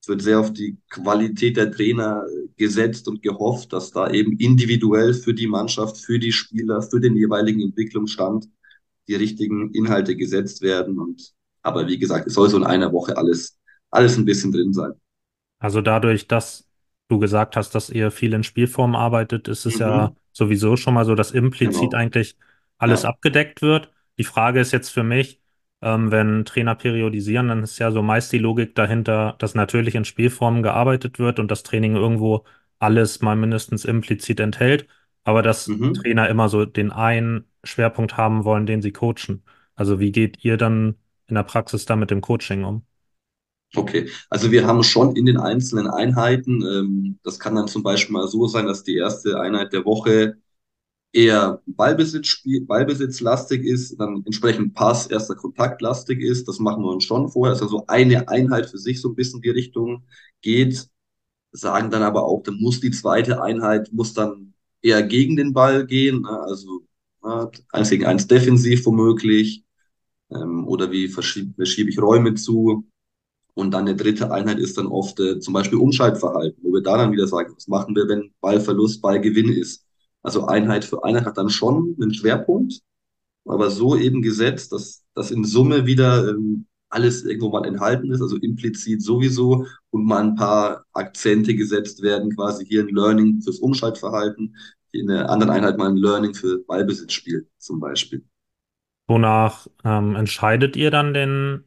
Speaker 3: Es wird sehr auf die Qualität der Trainer gesetzt und gehofft, dass da eben individuell für die Mannschaft, für die Spieler, für den jeweiligen Entwicklungsstand die richtigen Inhalte gesetzt werden. Und aber wie gesagt, es soll so in einer Woche alles, alles ein bisschen drin sein.
Speaker 2: Also dadurch, dass du gesagt hast, dass ihr viel in Spielform arbeitet, ist es ja
Speaker 3: Mhm,
Speaker 2: sowieso schon mal so, dass implizit
Speaker 3: genau.
Speaker 2: eigentlich alles
Speaker 3: Ja.
Speaker 2: abgedeckt wird. Die Frage ist jetzt für mich, ähm, wenn Trainer periodisieren, dann ist ja so meist die Logik dahinter, dass natürlich in Spielformen gearbeitet wird und das Training irgendwo alles mal mindestens implizit enthält, aber dass
Speaker 3: Mhm.
Speaker 2: Trainer immer so den einen Schwerpunkt haben wollen, den sie coachen. Also wie geht ihr dann in der Praxis da mit dem Coaching um?
Speaker 3: Okay, also wir haben schon in den einzelnen Einheiten, ähm, das kann dann zum Beispiel mal so sein, dass die erste Einheit der Woche eher Ballbesitzspiel, Ballbesitzlastig ist, dann entsprechend Pass, erster Kontakt lastig ist. Das machen wir uns schon vorher, also eine Einheit für sich so ein bisschen die Richtung geht, sagen dann aber auch, dann muss die zweite Einheit, muss dann eher gegen den Ball gehen, ne? also ne, eins gegen eins defensiv womöglich, ähm, oder wie verschiebe, verschiebe ich Räume zu. Und dann eine dritte Einheit ist dann oft äh, zum Beispiel Umschaltverhalten, wo wir da dann wieder sagen, was machen wir, wenn Ballverlust, Ballgewinn ist. Also Einheit für Einheit hat dann schon einen Schwerpunkt, aber so eben gesetzt, dass, dass in Summe wieder ähm, alles irgendwo mal enthalten ist, also implizit sowieso und mal ein paar Akzente gesetzt werden, quasi hier ein Learning fürs Umschaltverhalten, in der anderen Einheit mal ein Learning für Ballbesitzspiel zum Beispiel.
Speaker 2: Wonach ähm, entscheidet ihr dann den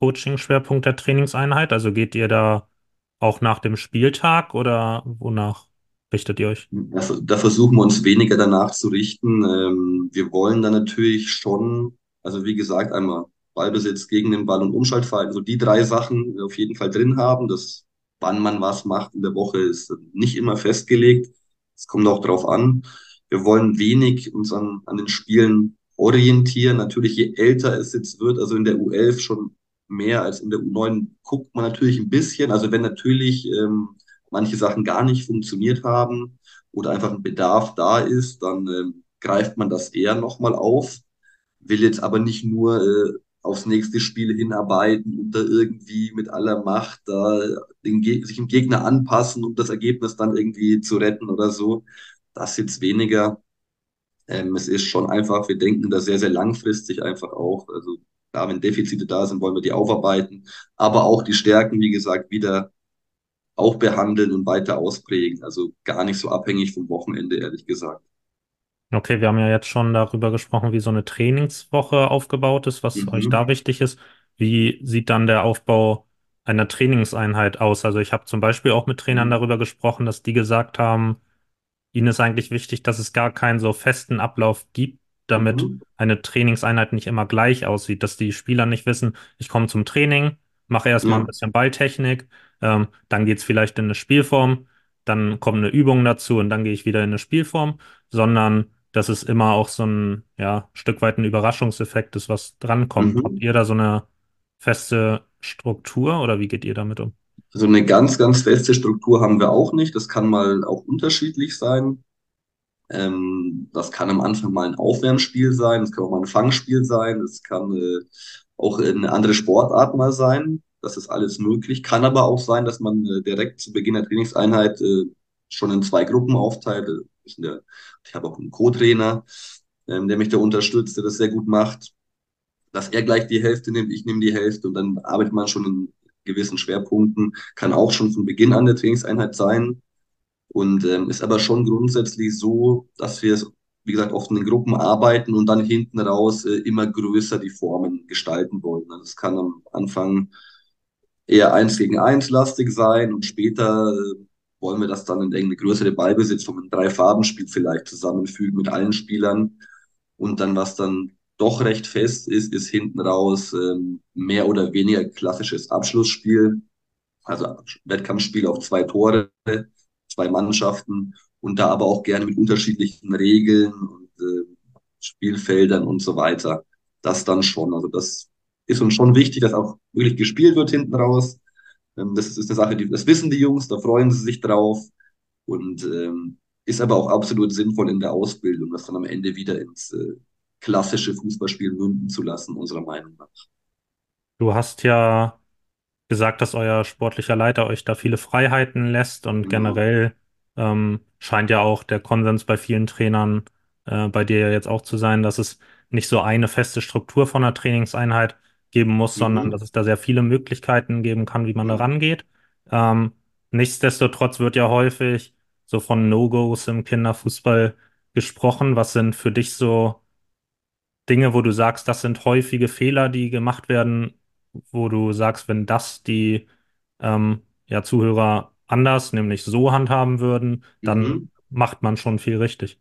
Speaker 2: Coaching-Schwerpunkt der Trainingseinheit? Also geht ihr da auch nach dem Spieltag oder wonach richtet ihr euch?
Speaker 3: Da, da versuchen wir uns weniger danach zu richten. Ähm, wir wollen dann natürlich schon Also wie gesagt, einmal Ballbesitz gegen den Ball und Umschaltverhalten, so die drei Sachen auf jeden Fall drin haben. Das, wann man was macht in der Woche, ist nicht immer festgelegt. Es kommt auch drauf an. Wir wollen wenig uns an, an den Spielen orientieren. Natürlich, je älter es jetzt wird, also in der U11 schon mehr als in der U9, guckt man natürlich ein bisschen. Also wenn natürlich ähm, manche Sachen gar nicht funktioniert haben oder einfach ein Bedarf da ist, dann ähm, greift man das eher nochmal auf, will jetzt aber nicht nur äh, aufs nächste Spiel hinarbeiten und da irgendwie mit aller Macht da den, sich dem Gegner anpassen, um das Ergebnis dann irgendwie zu retten oder so. Das jetzt weniger. Ähm, es ist schon einfach, wir denken da sehr, sehr langfristig einfach auch. Also klar, wenn Defizite da sind, wollen wir die aufarbeiten, aber auch die Stärken, wie gesagt, wieder auch behandeln und weiter ausprägen. Also gar nicht so abhängig vom Wochenende, ehrlich gesagt.
Speaker 2: Okay, wir haben ja jetzt schon darüber gesprochen, wie so eine Trainingswoche aufgebaut ist, was
Speaker 3: Mhm.
Speaker 2: euch da wichtig ist. Wie sieht dann der Aufbau einer Trainingseinheit aus? Also ich habe zum Beispiel auch mit Trainern
Speaker 3: Mhm.
Speaker 2: darüber gesprochen, dass die gesagt haben, ihnen ist eigentlich wichtig, dass es gar keinen so festen Ablauf gibt, damit
Speaker 3: Mhm.
Speaker 2: eine Trainingseinheit nicht immer gleich aussieht, dass die Spieler nicht wissen, ich komme zum Training, mache erstmal ein
Speaker 3: Ja.
Speaker 2: bisschen Balltechnik, ähm, dann geht's vielleicht in eine Spielform, dann kommt eine Übung dazu und dann gehe ich wieder in eine Spielform, sondern dass es immer auch so ein ja, Stück weit ein Überraschungseffekt ist, was drankommt. Habt
Speaker 3: Mhm.
Speaker 2: ihr da so eine feste Struktur oder wie geht ihr damit um?
Speaker 3: So eine ganz, ganz feste Struktur haben wir auch nicht. Das kann mal auch unterschiedlich sein. Ähm, das kann am Anfang mal ein Aufwärmspiel sein, das kann auch mal ein Fangspiel sein, das kann äh, auch eine andere Sportart mal sein. Das ist alles möglich. Kann aber auch sein, dass man äh, direkt zu Beginn der Trainingseinheit äh, schon in zwei Gruppen aufteilt. Ich, der, ich habe auch einen Co-Trainer, ähm, der mich da unterstützt, der das sehr gut macht. Dass er gleich die Hälfte nimmt, ich nehme die Hälfte und dann arbeitet man schon in gewissen Schwerpunkten. Kann auch schon von Beginn an der Trainingseinheit sein. Und ähm, ist aber schon grundsätzlich so, dass wir es, wie gesagt, oft in den Gruppen arbeiten und dann hinten raus äh, immer größer die Formen gestalten wollen. Also es kann am Anfang eher eins gegen eins lastig sein und später äh, wollen wir das dann in irgendeine größere Ballbesitzung, ein Drei-Farben-Spiel vielleicht zusammenfügen mit allen Spielern. Und dann, was dann doch recht fest ist, ist hinten raus ähm, mehr oder weniger klassisches Abschlussspiel. Also Wettkampfspiel auf zwei Tore zwei Mannschaften und da aber auch gerne mit unterschiedlichen Regeln und äh, Spielfeldern und so weiter. Das dann schon. Also das ist uns schon wichtig, dass auch wirklich gespielt wird hinten raus. Ähm, das ist eine Sache, die, das wissen die Jungs, da freuen sie sich drauf und ähm, ist aber auch absolut sinnvoll in der Ausbildung, das dann am Ende wieder ins äh, klassische Fußballspiel münden zu lassen, unserer Meinung nach.
Speaker 2: Du hast ja gesagt, dass euer sportlicher Leiter euch da viele Freiheiten lässt und
Speaker 3: Genau.
Speaker 2: generell ähm, scheint ja auch der Konsens bei vielen Trainern, äh, bei dir ja jetzt auch zu sein, dass es nicht so eine feste Struktur von einer Trainingseinheit geben muss, sondern
Speaker 3: Mhm.
Speaker 2: dass es da sehr viele Möglichkeiten geben kann, wie man da
Speaker 3: Ja.
Speaker 2: rangeht. Ähm, nichtsdestotrotz wird ja häufig so von No-Gos im Kinderfußball gesprochen. Was sind für dich so Dinge, wo du sagst, das sind häufige Fehler, die gemacht werden, wo du sagst, wenn das die ähm, ja, Zuhörer anders, nämlich so handhaben würden, dann
Speaker 3: Mhm.
Speaker 2: macht man schon viel richtig.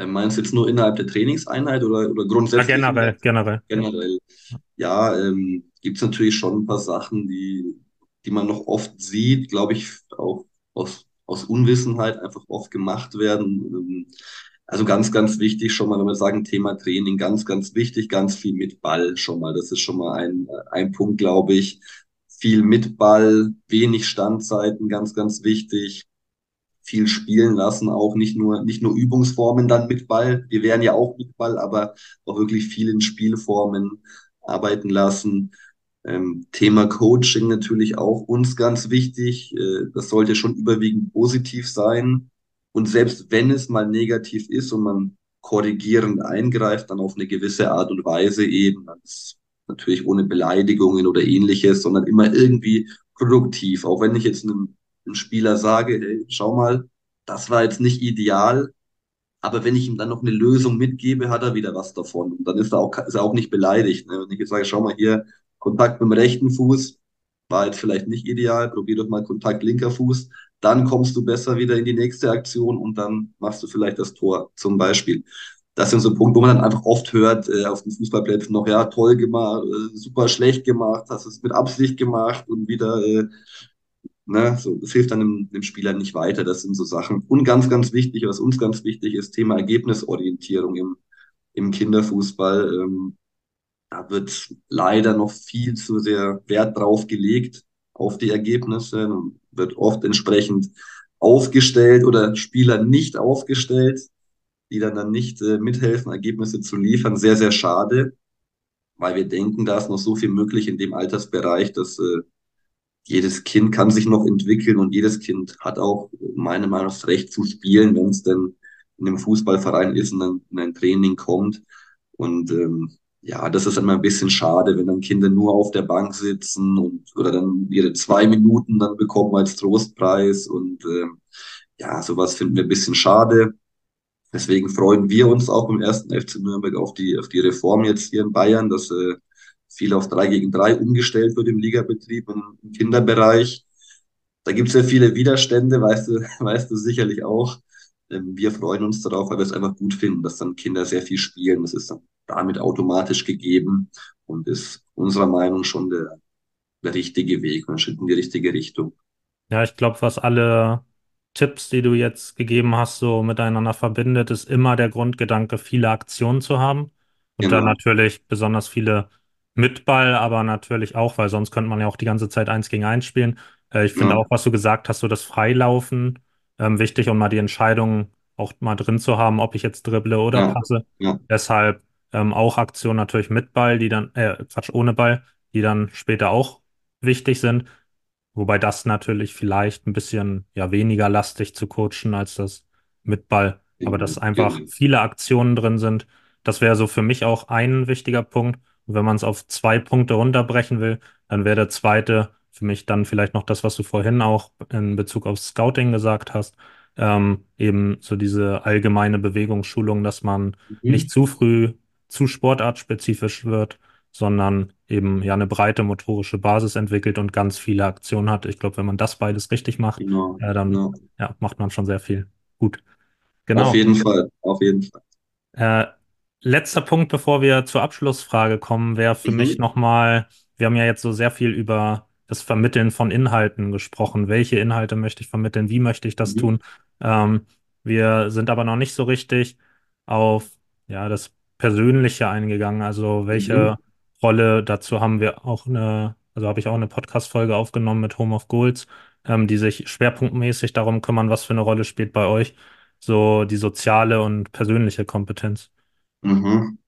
Speaker 3: Äh, Meinst du jetzt nur innerhalb der Trainingseinheit oder, oder
Speaker 2: Ja,
Speaker 3: grundsätzlich der
Speaker 2: generell, generell. Ja.
Speaker 3: generell? Ja, ähm, gibt es natürlich schon ein paar Sachen, die, die man noch oft sieht, glaube ich, auch aus, aus Unwissenheit einfach oft gemacht werden. Ähm, also ganz, ganz wichtig schon mal, wenn wir sagen Thema Training, ganz, ganz wichtig, ganz viel mit Ball schon mal. Das ist schon mal ein, ein Punkt, glaube ich. Viel mit Ball, wenig Standzeiten, ganz, ganz wichtig viel spielen lassen, auch nicht nur, nicht nur Übungsformen dann mit Ball. Wir wären ja auch mit Ball, aber auch wirklich viel in Spielformen arbeiten lassen. Ähm, Thema Coaching natürlich auch uns ganz wichtig. Äh, das sollte schon überwiegend positiv sein. Und selbst wenn es mal negativ ist und man korrigierend eingreift, dann auf eine gewisse Art und Weise eben, natürlich ohne Beleidigungen oder ähnliches, sondern immer irgendwie produktiv. Auch wenn ich jetzt einem, einem Spieler sage, hey, schau mal, das war jetzt nicht ideal, aber wenn ich ihm dann noch eine Lösung mitgebe, hat er wieder was davon. Und dann ist er auch, ist er auch nicht beleidigt. Ne? Wenn ich jetzt sage, schau mal hier, Kontakt mit dem rechten Fuß war jetzt vielleicht nicht ideal, probier doch mal Kontakt linker Fuß, dann kommst du besser wieder in die nächste Aktion und dann machst du vielleicht das Tor zum Beispiel. das sind so Punkte, wo man dann einfach oft hört äh, auf den Fußballplätzen noch, ja, toll gemacht, äh, super schlecht gemacht, hast es mit Absicht gemacht und wieder, äh, ne, so, das hilft dann dem, dem Spieler nicht weiter. Das sind so Sachen. Und ganz, ganz wichtig, was uns ganz wichtig ist, Thema Ergebnisorientierung im, im Kinderfußball. Ähm, da wird leider noch viel zu sehr Wert drauf gelegt auf die Ergebnisse, wird oft entsprechend aufgestellt oder Spieler nicht aufgestellt, die dann, dann nicht äh, mithelfen, Ergebnisse zu liefern. Sehr, sehr schade, weil wir denken, da ist noch so viel möglich in dem Altersbereich, dass äh, jedes Kind kann sich noch entwickeln und jedes Kind hat auch meiner Meinung nach das Recht zu spielen, wenn es denn in einem Fußballverein ist und dann in ein Training kommt. Und ähm, ja, das ist immer ein bisschen schade, wenn dann Kinder nur auf der Bank sitzen und oder dann ihre zwei Minuten dann bekommen als Trostpreis. Und ähm, ja, sowas finden wir ein bisschen schade. Deswegen freuen wir uns auch im ersten FC Nürnberg auf die, auf die Reform jetzt hier in Bayern, dass äh, viel auf drei gegen drei umgestellt wird im Ligabetrieb und im Kinderbereich. Da gibt es ja viele Widerstände, weißt du, weißt du sicherlich auch. Ähm, wir freuen uns darauf, weil wir es einfach gut finden, dass dann Kinder sehr viel spielen. Das ist dann damit automatisch gegeben und ist unserer Meinung schon der, der richtige Weg, ein Schritt in die richtige Richtung.
Speaker 2: Ja, ich glaube, was alle Tipps, die du jetzt gegeben hast, so miteinander verbindet, ist immer der Grundgedanke, viele Aktionen zu haben. Und genau. dann natürlich besonders viele mit Ball, aber natürlich auch, weil sonst könnte man ja auch die ganze Zeit eins gegen eins spielen. Äh, ich finde ja. auch, was du gesagt hast, so das Freilaufen ähm, wichtig und mal die Entscheidung auch mal drin zu haben, ob ich jetzt dribble oder ja. passe. Ja. Deshalb ähm, auch Aktionen natürlich mit Ball, die dann, äh, Quatsch, ohne Ball, die dann später auch wichtig sind. Wobei das natürlich vielleicht ein bisschen ja weniger lastig zu coachen als das mit Ball. Aber dass einfach viele Aktionen drin sind, das wäre so für mich auch ein wichtiger Punkt. Und wenn man es auf zwei Punkte runterbrechen will, dann wäre der zweite für mich dann vielleicht noch das, was du vorhin auch in Bezug auf Scouting gesagt hast. Ähm, eben so diese allgemeine Bewegungsschulung, dass man mhm. nicht zu früh zu sportartspezifisch wird, sondern eben ja eine breite motorische Basis entwickelt und ganz viele Aktionen hat. Ich glaube, wenn man das beides richtig macht, genau, äh, dann genau. Ja, macht man schon sehr viel gut.
Speaker 3: Genau. Auf jeden Fall, auf jeden Fall.
Speaker 2: Äh, letzter Punkt, bevor wir zur Abschlussfrage kommen, wäre für mhm. mich nochmal, wir haben ja jetzt so sehr viel über das Vermitteln von Inhalten gesprochen. Welche Inhalte möchte ich vermitteln? Wie möchte ich das mhm. tun? Ähm, wir sind aber noch nicht so richtig auf ja, das Persönliche eingegangen. Also welche mhm. Rolle dazu haben wir auch eine, also habe ich auch eine Podcast-Folge aufgenommen mit Home of Goals, ähm, die sich schwerpunktmäßig darum kümmern, was für eine Rolle spielt bei euch so die soziale und persönliche Kompetenz.
Speaker 3: Mhm.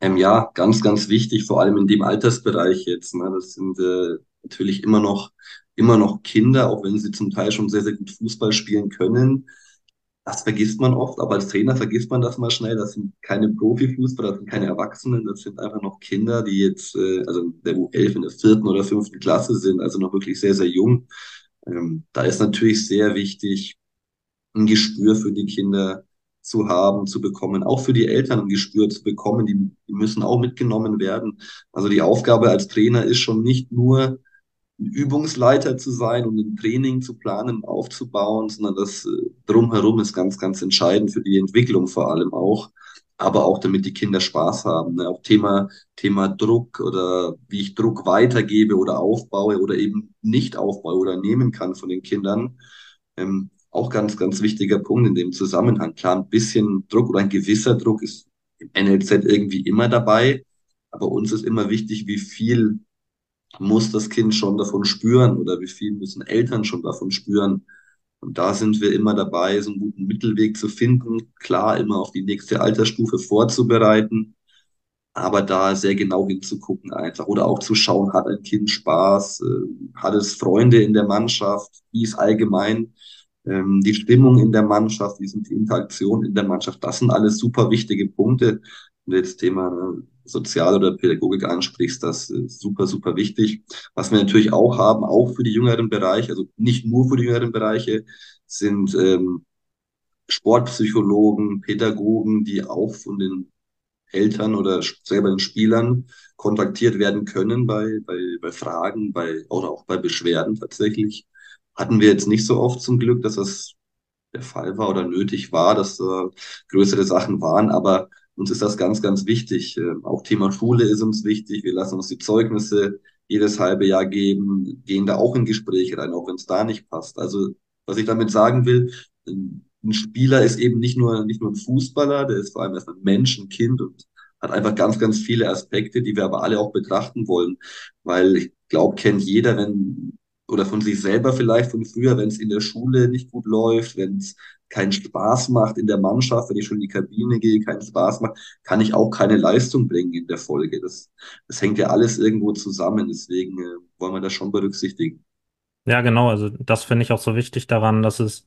Speaker 3: Ähm, ja, ganz, ganz wichtig, vor allem in dem Altersbereich jetzt. Ne? Das sind äh, natürlich immer noch, immer noch Kinder, auch wenn sie zum Teil schon sehr, sehr gut Fußball spielen können. Das vergisst man oft, aber als Trainer vergisst man das mal schnell. Das sind keine Profifußballer, das sind keine Erwachsenen, das sind einfach noch Kinder, die jetzt, äh, also der U11 in der vierten oder fünften Klasse sind, also noch wirklich sehr, sehr jung. Ähm, da ist natürlich sehr wichtig, ein Gespür für die Kinder zu haben, zu bekommen, auch für die Eltern ein Gespür zu bekommen, die, die müssen auch mitgenommen werden. Also die Aufgabe als Trainer ist schon nicht nur ein Übungsleiter zu sein und ein Training zu planen, aufzubauen, sondern das äh, drumherum ist ganz, ganz entscheidend für die Entwicklung vor allem auch, aber auch damit die Kinder Spaß haben. Ne? Auch Thema, Thema Druck oder wie ich Druck weitergebe oder aufbaue oder eben nicht aufbaue oder nehmen kann von den Kindern. Ähm, auch ganz, ganz wichtiger Punkt in dem Zusammenhang. Klar, ein bisschen Druck oder ein gewisser Druck ist im NLZ irgendwie immer dabei, aber uns ist immer wichtig, wie viel muss das Kind schon davon spüren oder wie viel müssen Eltern schon davon spüren. Und da sind wir immer dabei, so einen guten Mittelweg zu finden, klar immer auf die nächste Altersstufe vorzubereiten, aber da sehr genau hinzugucken einfach. Oder auch zu schauen, hat ein Kind Spaß, äh, hat es Freunde in der Mannschaft, wie ist allgemein ähm, die Stimmung in der Mannschaft, wie sind die Interaktionen in der Mannschaft, das sind alles super wichtige Punkte. Und jetzt Thema ne, Sozial- oder Pädagogik ansprichst, das ist super, super wichtig. Was wir natürlich auch haben, auch für die jüngeren Bereiche, also nicht nur für die jüngeren Bereiche, sind ähm, Sportpsychologen, Pädagogen, die auch von den Eltern oder selber den Spielern kontaktiert werden können bei, bei, bei Fragen, bei, oder auch bei Beschwerden tatsächlich. Hatten wir jetzt nicht so oft zum Glück, dass das der Fall war oder nötig war, dass äh, größere Sachen waren, aber uns ist das ganz, ganz wichtig. Äh, auch Thema Schule ist uns wichtig. Wir lassen uns die Zeugnisse jedes halbe Jahr geben, gehen da auch in Gespräche rein, auch wenn es da nicht passt. Also, was ich damit sagen will, ein Spieler ist eben nicht nur, nicht nur ein Fußballer, der ist vor allem erst ein Mensch, ein Kind und hat einfach ganz, ganz viele Aspekte, die wir aber alle auch betrachten wollen. Weil ich glaube, kennt jeder, wenn, oder von sich selber vielleicht von früher, wenn es in der Schule nicht gut läuft, wenn es keinen Spaß macht in der Mannschaft, wenn ich schon in die Kabine gehe, keinen Spaß macht, kann ich auch keine Leistung bringen in der Folge. Das, das hängt ja alles irgendwo zusammen. Deswegen äh, wollen wir das schon berücksichtigen.
Speaker 2: Ja, genau. Also das finde ich auch so wichtig daran, dass es,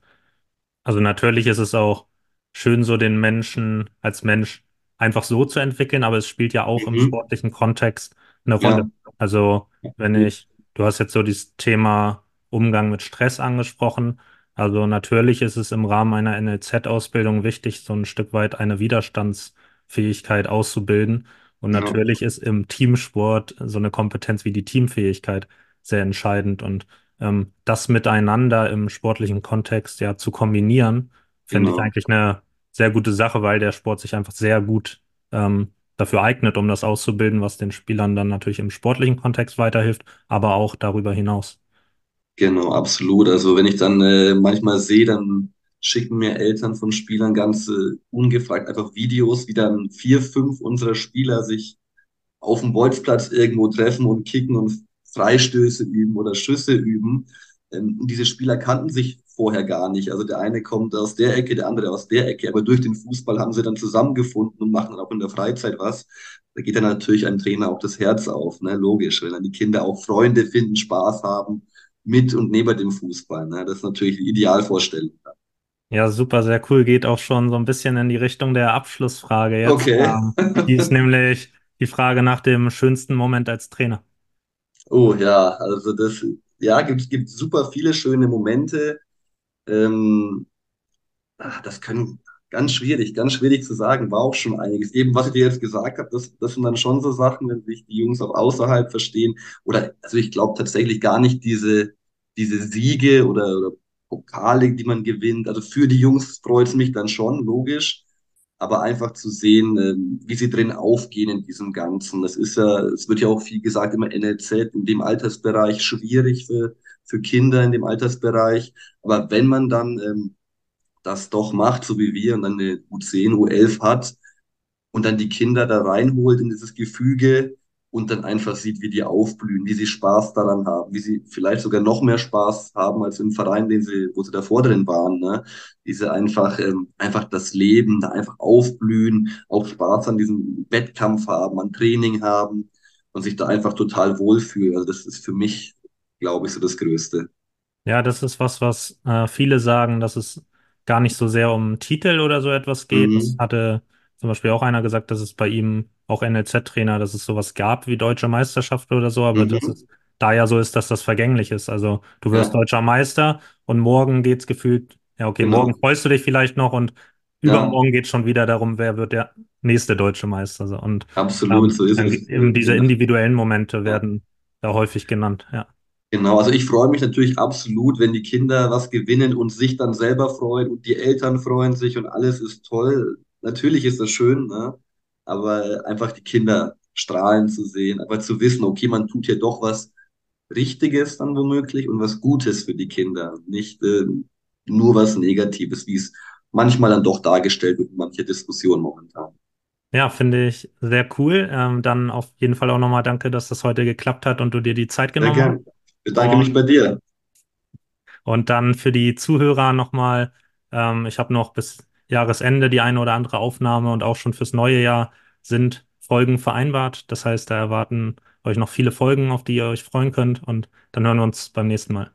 Speaker 2: also natürlich ist es auch schön, so den Menschen als Mensch einfach so zu entwickeln, aber es spielt ja auch im
Speaker 3: Mhm.
Speaker 2: sportlichen Kontext eine
Speaker 3: Ja,
Speaker 2: Rolle. Also wenn
Speaker 3: gut.
Speaker 2: ich, du hast jetzt so dieses Thema Umgang mit Stress angesprochen. Also natürlich ist es im Rahmen einer NLZ-Ausbildung wichtig, so ein Stück weit eine Widerstandsfähigkeit auszubilden. Und
Speaker 3: Ja,
Speaker 2: natürlich ist im Teamsport so eine Kompetenz wie die Teamfähigkeit sehr entscheidend. Und ähm, das miteinander im sportlichen Kontext ja zu kombinieren, finde ich
Speaker 3: genau.
Speaker 2: eigentlich eine sehr gute Sache, weil der Sport sich einfach sehr gut ähm, dafür eignet, um das auszubilden, was den Spielern dann natürlich im sportlichen Kontext weiterhilft, aber auch darüber hinaus.
Speaker 3: Genau, absolut. Also wenn ich dann äh, manchmal sehe, dann schicken mir Eltern von Spielern ganz äh, ungefragt einfach Videos, wie dann vier, fünf unserer Spieler sich auf dem Bolzplatz irgendwo treffen und kicken und Freistöße üben oder Schüsse üben. Ähm, und diese Spieler kannten sich vorher gar nicht. Also der eine kommt aus der Ecke, der andere aus der Ecke, aber durch den Fußball haben sie dann zusammengefunden und machen dann auch in der Freizeit was. Da geht dann natürlich einem Trainer auch das Herz auf, ne? Logisch, wenn dann die Kinder auch Freunde finden, Spaß haben mit und neben dem Fußball. Ne? Das ist natürlich die Idealvorstellung.
Speaker 2: Ja, super, sehr cool. Geht auch schon so ein bisschen in die Richtung der Abschlussfrage jetzt.
Speaker 3: Okay.
Speaker 2: Ähm, die ist nämlich die Frage nach dem schönsten Moment als Trainer.
Speaker 3: Oh ja, also das, ja, gibt, gibt super viele schöne Momente. Ähm, ach, das können ganz schwierig, ganz schwierig zu sagen, war auch schon einiges. Eben, was ich dir jetzt gesagt habe, das, das sind dann schon so Sachen, wenn sich die Jungs auch außerhalb verstehen. Oder, also ich glaube tatsächlich gar nicht diese, diese Siege oder, oder Pokale, die man gewinnt. Also für die Jungs freut es mich dann schon, logisch. Aber einfach zu sehen, ähm, wie sie drin aufgehen in diesem Ganzen. Das ist ja, es wird ja auch viel gesagt, immer NLZ in dem Altersbereich schwierig für, für Kinder in dem Altersbereich. Aber wenn man dann ähm, das doch macht, so wie wir, und dann eine U10, U11 hat und dann die Kinder da reinholt in dieses Gefüge und dann einfach sieht, wie die aufblühen, wie sie Spaß daran haben, wie sie vielleicht sogar noch mehr Spaß haben als im Verein, den sie, wo sie davor drin waren, ne? Diese einfach, ähm, einfach das Leben, da einfach aufblühen, auch Spaß an diesem Wettkampf haben, an Training haben und sich da einfach total wohlfühlen. Also das ist für mich, glaube ich, so das Größte.
Speaker 2: Ja, das ist was, was äh, viele sagen, dass es gar nicht so sehr um Titel oder so etwas geht. Das
Speaker 3: Mhm.
Speaker 2: hatte zum Beispiel auch einer gesagt, dass es bei ihm auch NLZ-Trainer, dass es sowas gab wie Deutsche Meisterschaft oder so, aber dass
Speaker 3: Mhm.
Speaker 2: es da ja so ist, dass das vergänglich ist. Also du wirst
Speaker 3: Ja,
Speaker 2: Deutscher Meister und morgen geht's gefühlt, ja okay, morgen
Speaker 3: genau.
Speaker 2: freust du dich vielleicht noch und
Speaker 3: Ja.
Speaker 2: übermorgen geht schon wieder darum, wer wird der nächste Deutsche Meister. Und
Speaker 3: Absolut,
Speaker 2: ähm,
Speaker 3: so ist es.
Speaker 2: eben diese individuellen Momente
Speaker 3: Ja,
Speaker 2: werden da häufig genannt, ja.
Speaker 3: genau. Also ich freue mich natürlich absolut, wenn die Kinder was gewinnen und sich dann selber freuen und die Eltern freuen sich und alles ist toll. Natürlich ist das schön, ne? Aber einfach die Kinder strahlen zu sehen, einfach zu wissen, okay, man tut hier doch was Richtiges dann womöglich und was Gutes für die Kinder, nicht äh, nur was Negatives, wie es manchmal dann doch dargestellt wird in mancher Diskussion momentan.
Speaker 2: Ja, finde ich sehr cool. Ähm, dann auf jeden Fall auch nochmal danke, dass das heute geklappt hat und du dir die Zeit
Speaker 3: Sehr
Speaker 2: genommen hast.
Speaker 3: gern. Bedanke mich bei dir.
Speaker 2: und dann für die Zuhörer nochmal, ähm, ich habe noch bis Jahresende die eine oder andere Aufnahme und auch schon fürs neue Jahr sind Folgen vereinbart. Das heißt, da erwarten euch noch viele Folgen, auf die ihr euch freuen könnt. Und dann hören wir uns beim nächsten Mal.